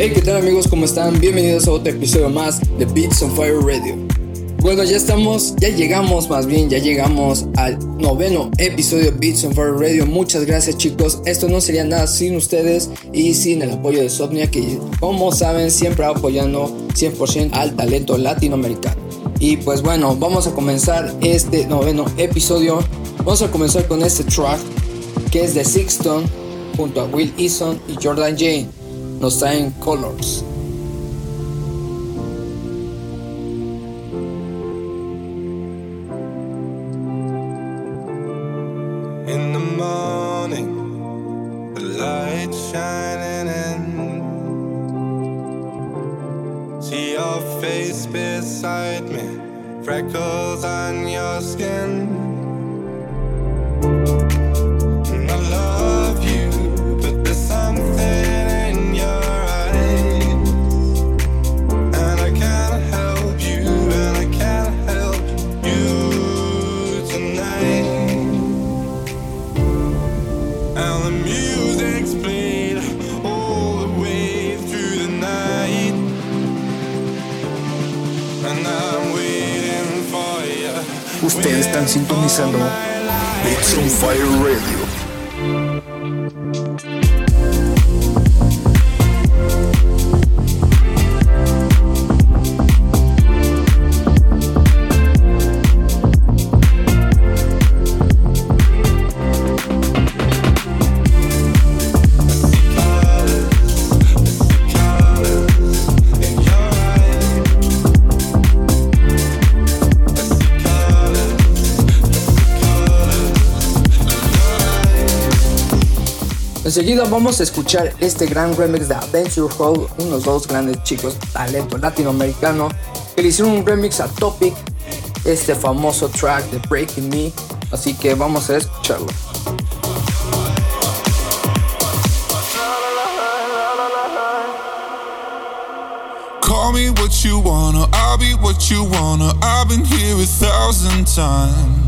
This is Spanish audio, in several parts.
Hey, ¿qué tal amigos? ¿Cómo están? Bienvenidos a otro episodio más de Beats on Fire Radio. Bueno, ya estamos, ya llegamos más bien, ya llegamos al noveno episodio de Beats on Fire Radio. Muchas gracias chicos. Esto no sería nada sin ustedes y sin el apoyo de Sopnia que como saben siempre apoyando 100% al talento latinoamericano. Y pues bueno, vamos a comenzar este noveno episodio. Vamos a comenzar con este track que es de Sixton junto a Will Eason y Jordan Jane. Nos traen Colors. Ustedes están sintonizando Beats on Fire Radio. Enseguida vamos a escuchar este gran remix de Adventure Hall, unos dos grandes chicos talento latinoamericano que le hicieron un remix a Topic, este famoso track de Breaking Me, así que vamos a escucharlo. Call me what you wanna, I'll be what you wanna. I've been here a thousand times.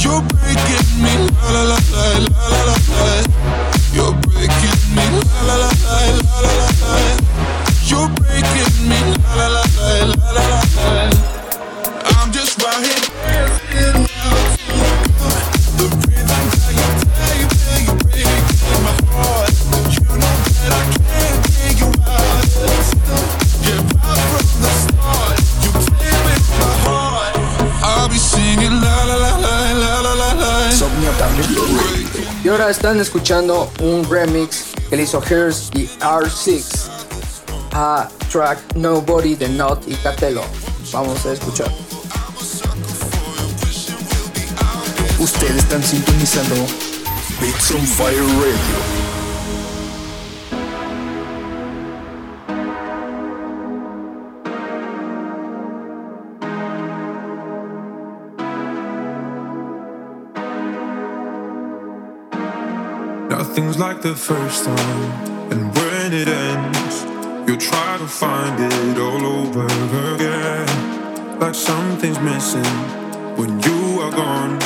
You're breaking me la la la la la la la la. You're breaking me la la la la la la la la. You're breaking me la la la la la la la la. Están escuchando un remix que le hizo Hers y R6 a track Nobody de Not y Catelo. Vamos a escuchar. Ustedes están sintonizando Beats on Fire Radio. Like the first time, and when it ends, you'll try to find it all over again. Like something's missing when you are gone.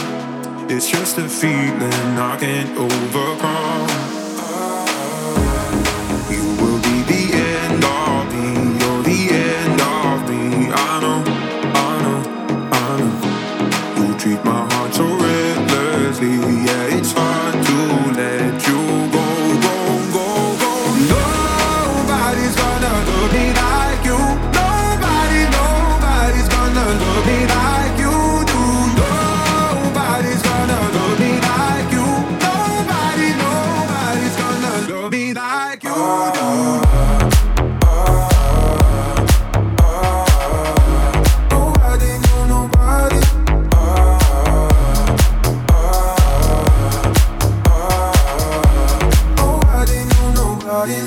It's just a feeling I can't overcome.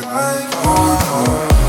like oh.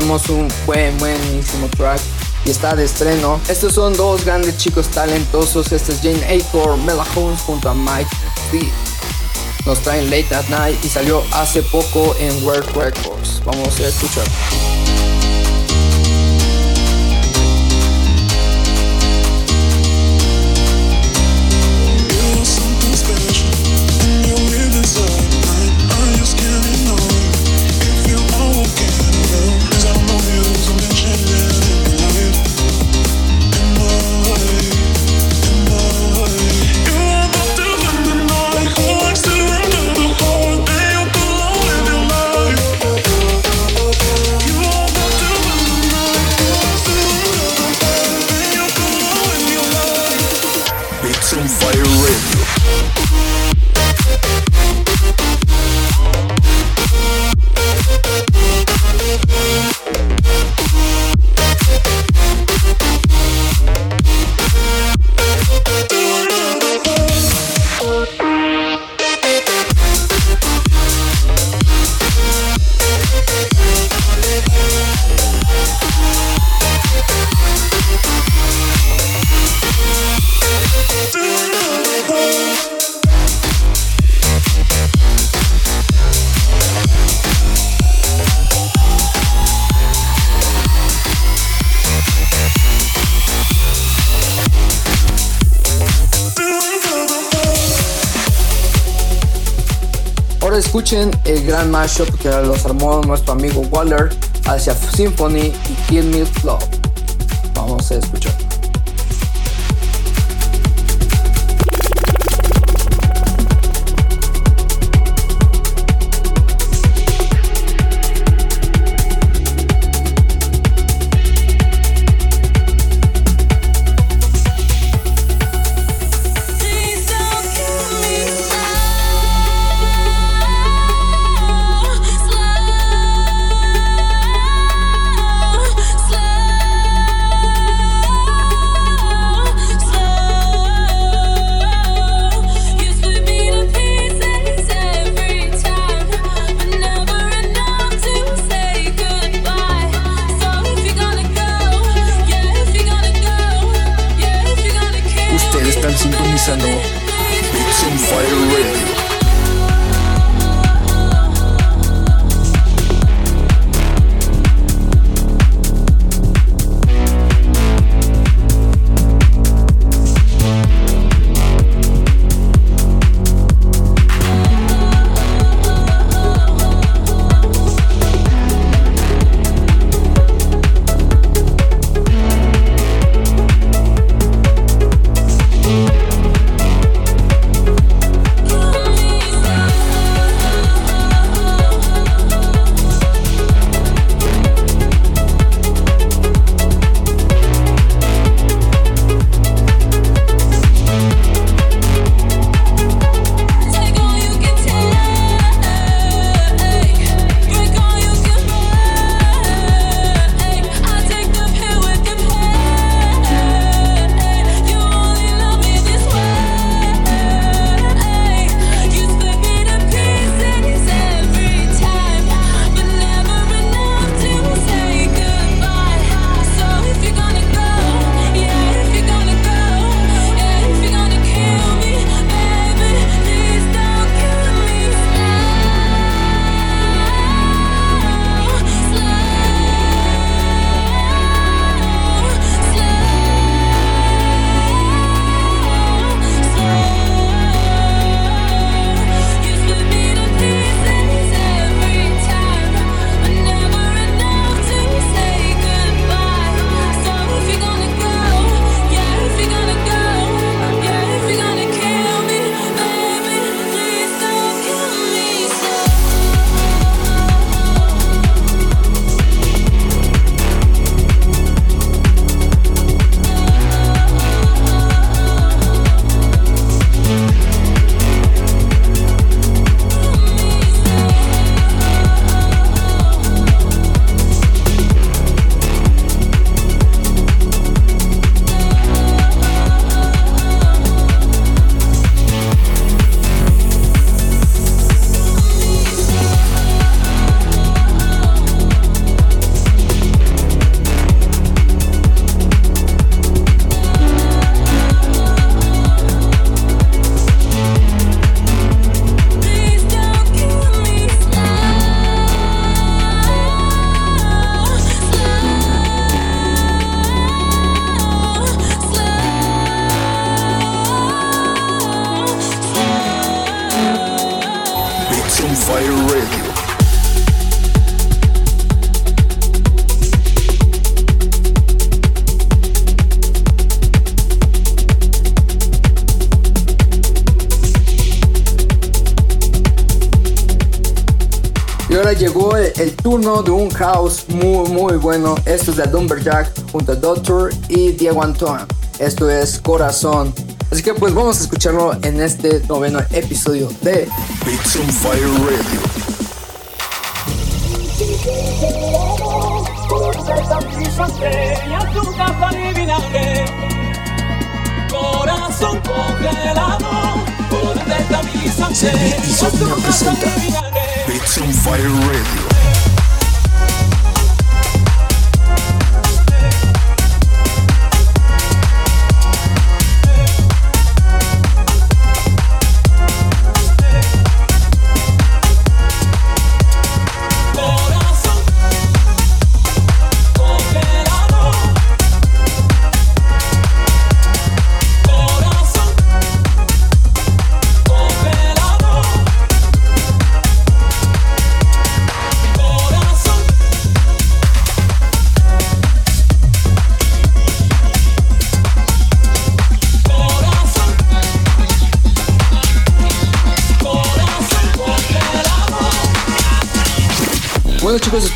Tenemos un buen, buenísimo track y está de estreno. Estos son dos grandes chicos talentosos. Este es Jane Acor, Mela Holmes junto a Mike D. Nos traen Late at Night y salió hace poco en World Records. Vamos a escuchar. Escuchen el gran mashup que los armó nuestro amigo Waller hacia Symphony y Kill Me Love. Vamos a escuchar. Ahora llegó el, el turno de un house muy muy bueno. Esto es de Lumberjack junto a Doctor y Diego Antón. Esto es Corazón. Así que pues vamos a escucharlo en este noveno episodio de Beats on Fire Radio. Corazón congelado, por presenta Beats on Fire Radio.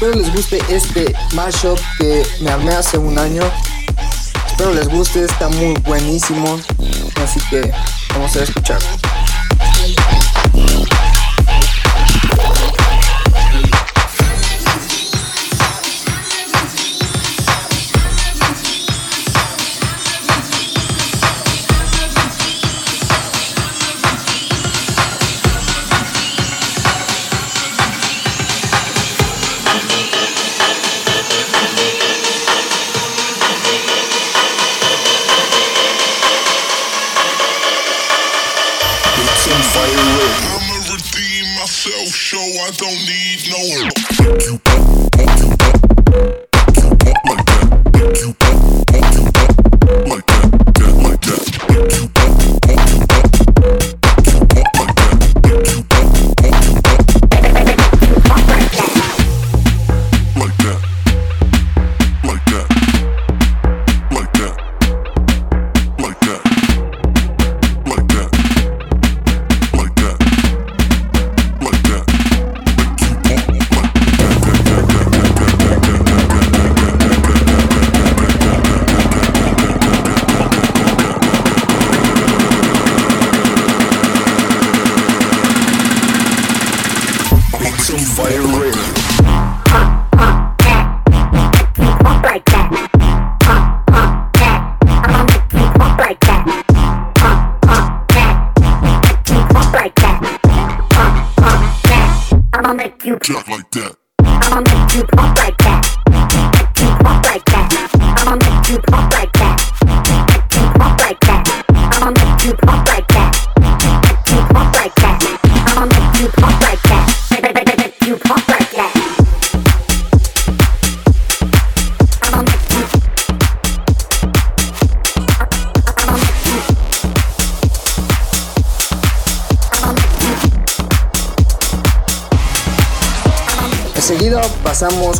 Espero les guste este mashup que me armé hace un año. Espero les guste, está muy buenísimo. Así que vamos a escuchar.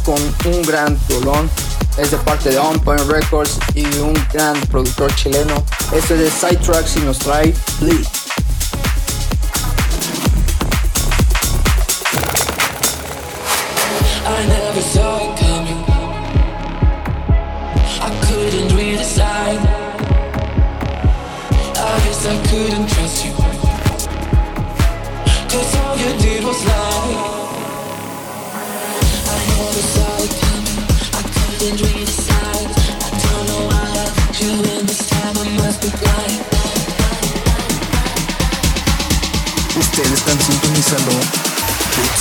Con un gran. Es de parte de On Point Records y un gran productor chileno. Este es de Sidetracks y nos trae Bleed. I never saw it coming. I couldn't read the sign. I guess I couldn't trust Ustedes están sintonizando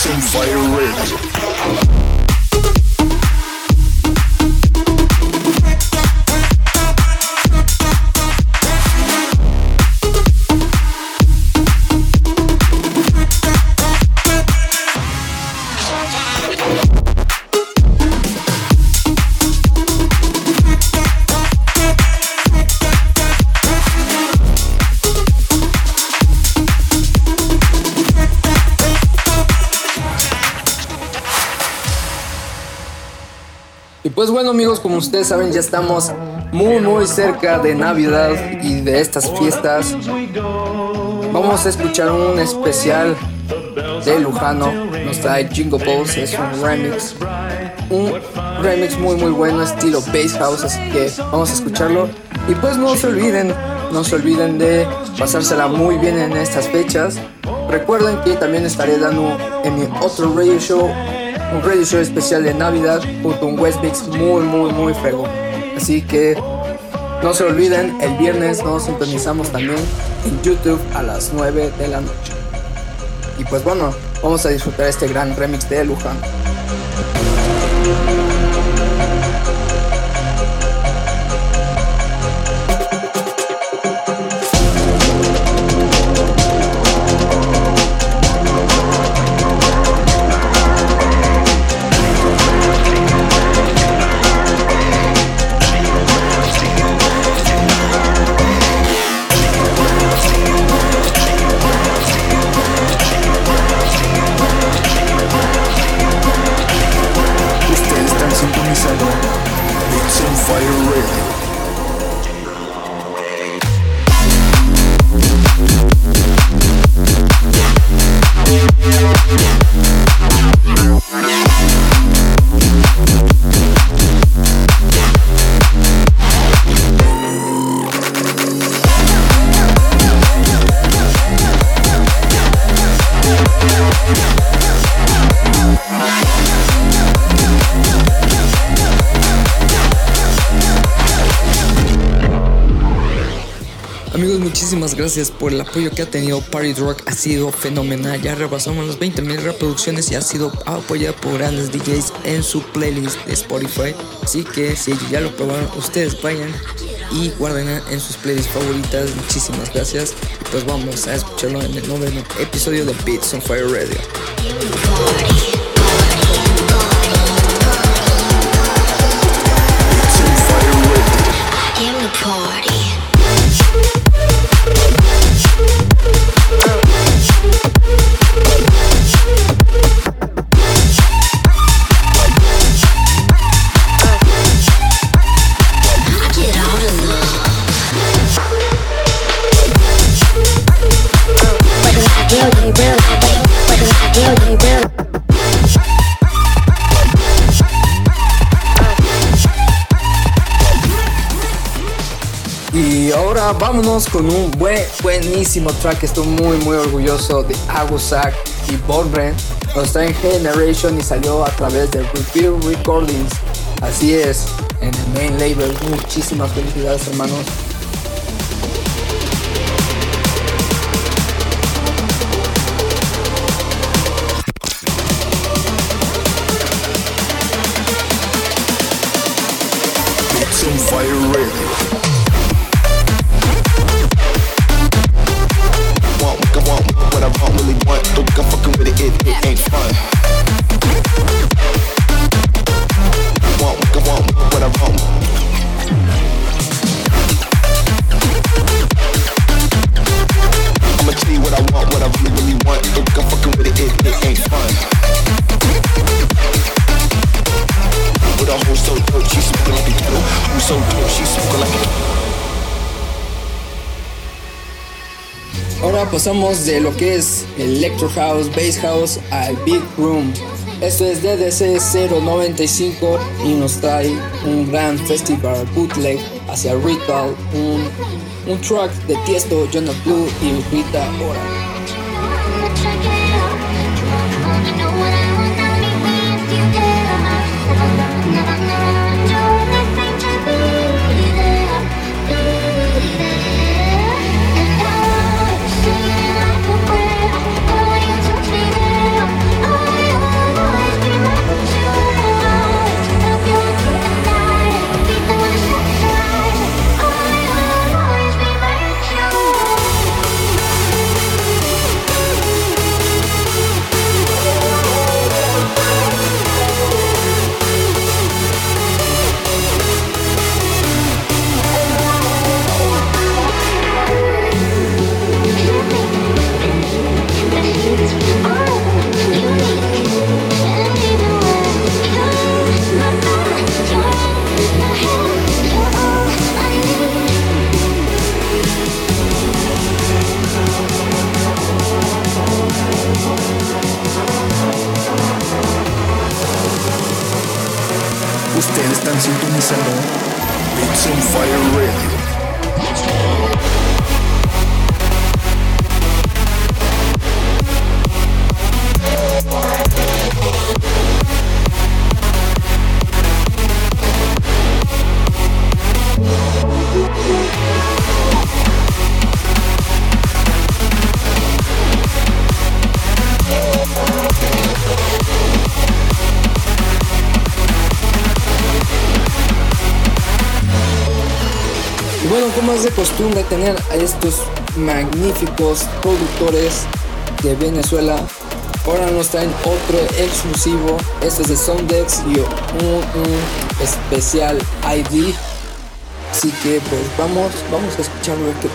on Fire Radio. Pues bueno amigos, como ustedes saben ya estamos muy muy cerca de Navidad y de estas fiestas. Vamos a escuchar un especial de Lujano. Nos trae Jingle Balls, es un remix. Un remix muy muy bueno, estilo bass house, así que vamos a escucharlo. Y pues no se olviden, no se olviden de pasársela muy bien en estas fechas. Recuerden que también estaré dando en mi otro radio show, un radio show especial de Navidad junto a un West Mix muy muy muy fregón. Así que no se olviden, el viernes nos sintonizamos también en YouTube a las 9 de la noche. Y pues bueno, vamos a disfrutar este gran remix de Luján. Gracias por el apoyo que ha tenido Party Rock. Ha sido fenomenal. Ya rebasamos las 20.000 reproducciones y ha sido apoyado por grandes DJs en su playlist de Spotify. Así que si ya lo probaron, ustedes vayan y guarden en sus playlists favoritas. Muchísimas gracias. Pues vamos a escucharlo en el noveno episodio de Beats on Fire Radio. Con un buen, buenísimo track. Estoy muy, muy orgulloso de Agusak y Borgren. Nos está en Generation y salió a través de Review Recordings. Así es, en el main label. Muchísimas felicidades, hermanos. Pasamos de lo que es Electro House, Bass House al Big Room. Esto es DDC 095 y nos trae un gran festival bootleg hacia Ritual, un, un track de Tiesto, Jonah Blue y Rita Ora. December. It's fire radio. Costumbre tener a estos magníficos productores de Venezuela, ahora nos traen otro exclusivo. Este es de Soundex y un, especial ID. Así que pues vamos, vamos a escucharlo qué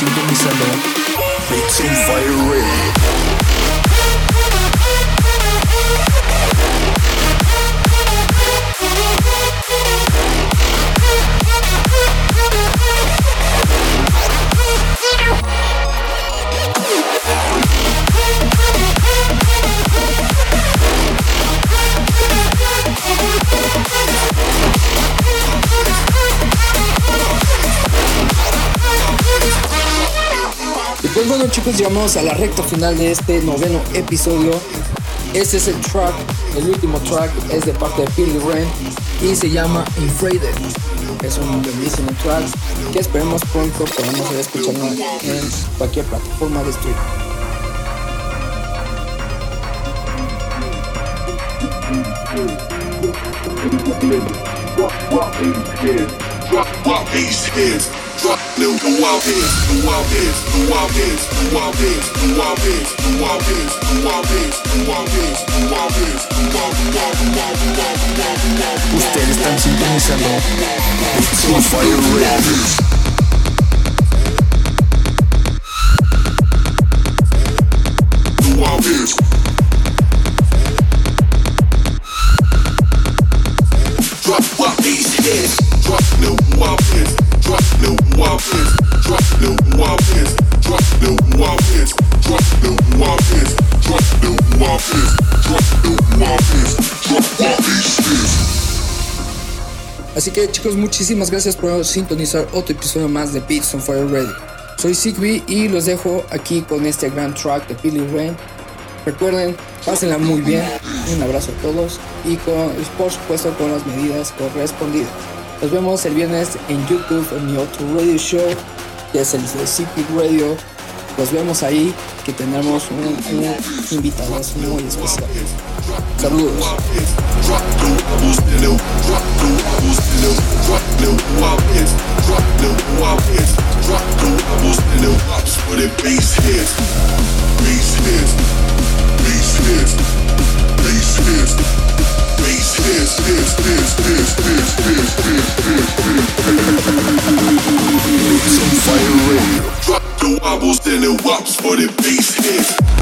Siento mi in fire red. Chicos, llegamos a la recta final de este noveno episodio. Este es el track, el último track es de parte de Billy Ren y se llama Infrated. Es un bellísimo track que esperemos pronto podamos ir escucharlo en cualquier plataforma de streaming. Ustedes están sintonizando Soulfire Radio. Así que chicos, muchísimas gracias por sintonizar otro episodio más de Beats on Fire Radio. Soy Sigby y los dejo aquí con este gran track de Billy Ray. Recuerden, pásenla muy bien. Un abrazo a todos y con, por supuesto con las medidas correspondidas. Nos vemos el viernes en YouTube en mi otro radio show, que es el de Secret Radio. Los vemos ahí, que tenemos un, un invitado muy especial. Drop the wobbles, then it wops for the bass hit.